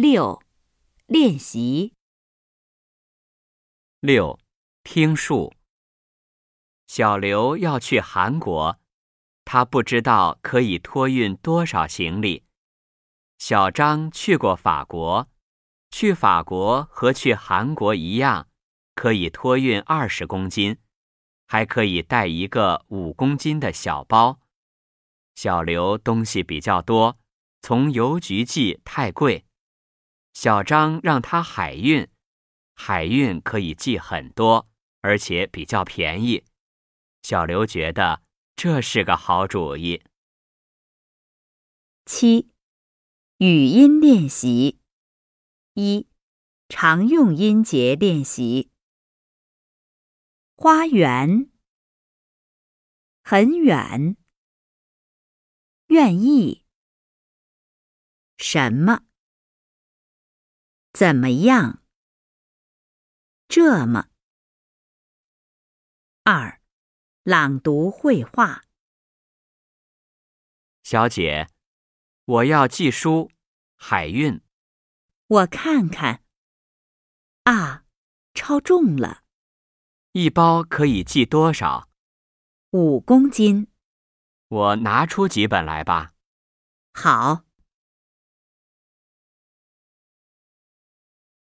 六，练习。六，听数。小刘要去韩国，他不知道可以托运多少行李。小张去过法国，去法国和去韩国一样，可以托运二十公斤，还可以带一个五公斤的小包。小刘东西比较多，从邮局寄太贵。小张让他海运，海运可以寄很多，而且比较便宜。小刘觉得这是个好主意。七。语音练习一，常用音节练习。花园，很远，愿意，什么？怎么样？这么。二，朗读绘画。小姐。我要寄书，海运。我看看。啊，超重了。一包可以寄多少？五公斤。我拿出几本来吧。好。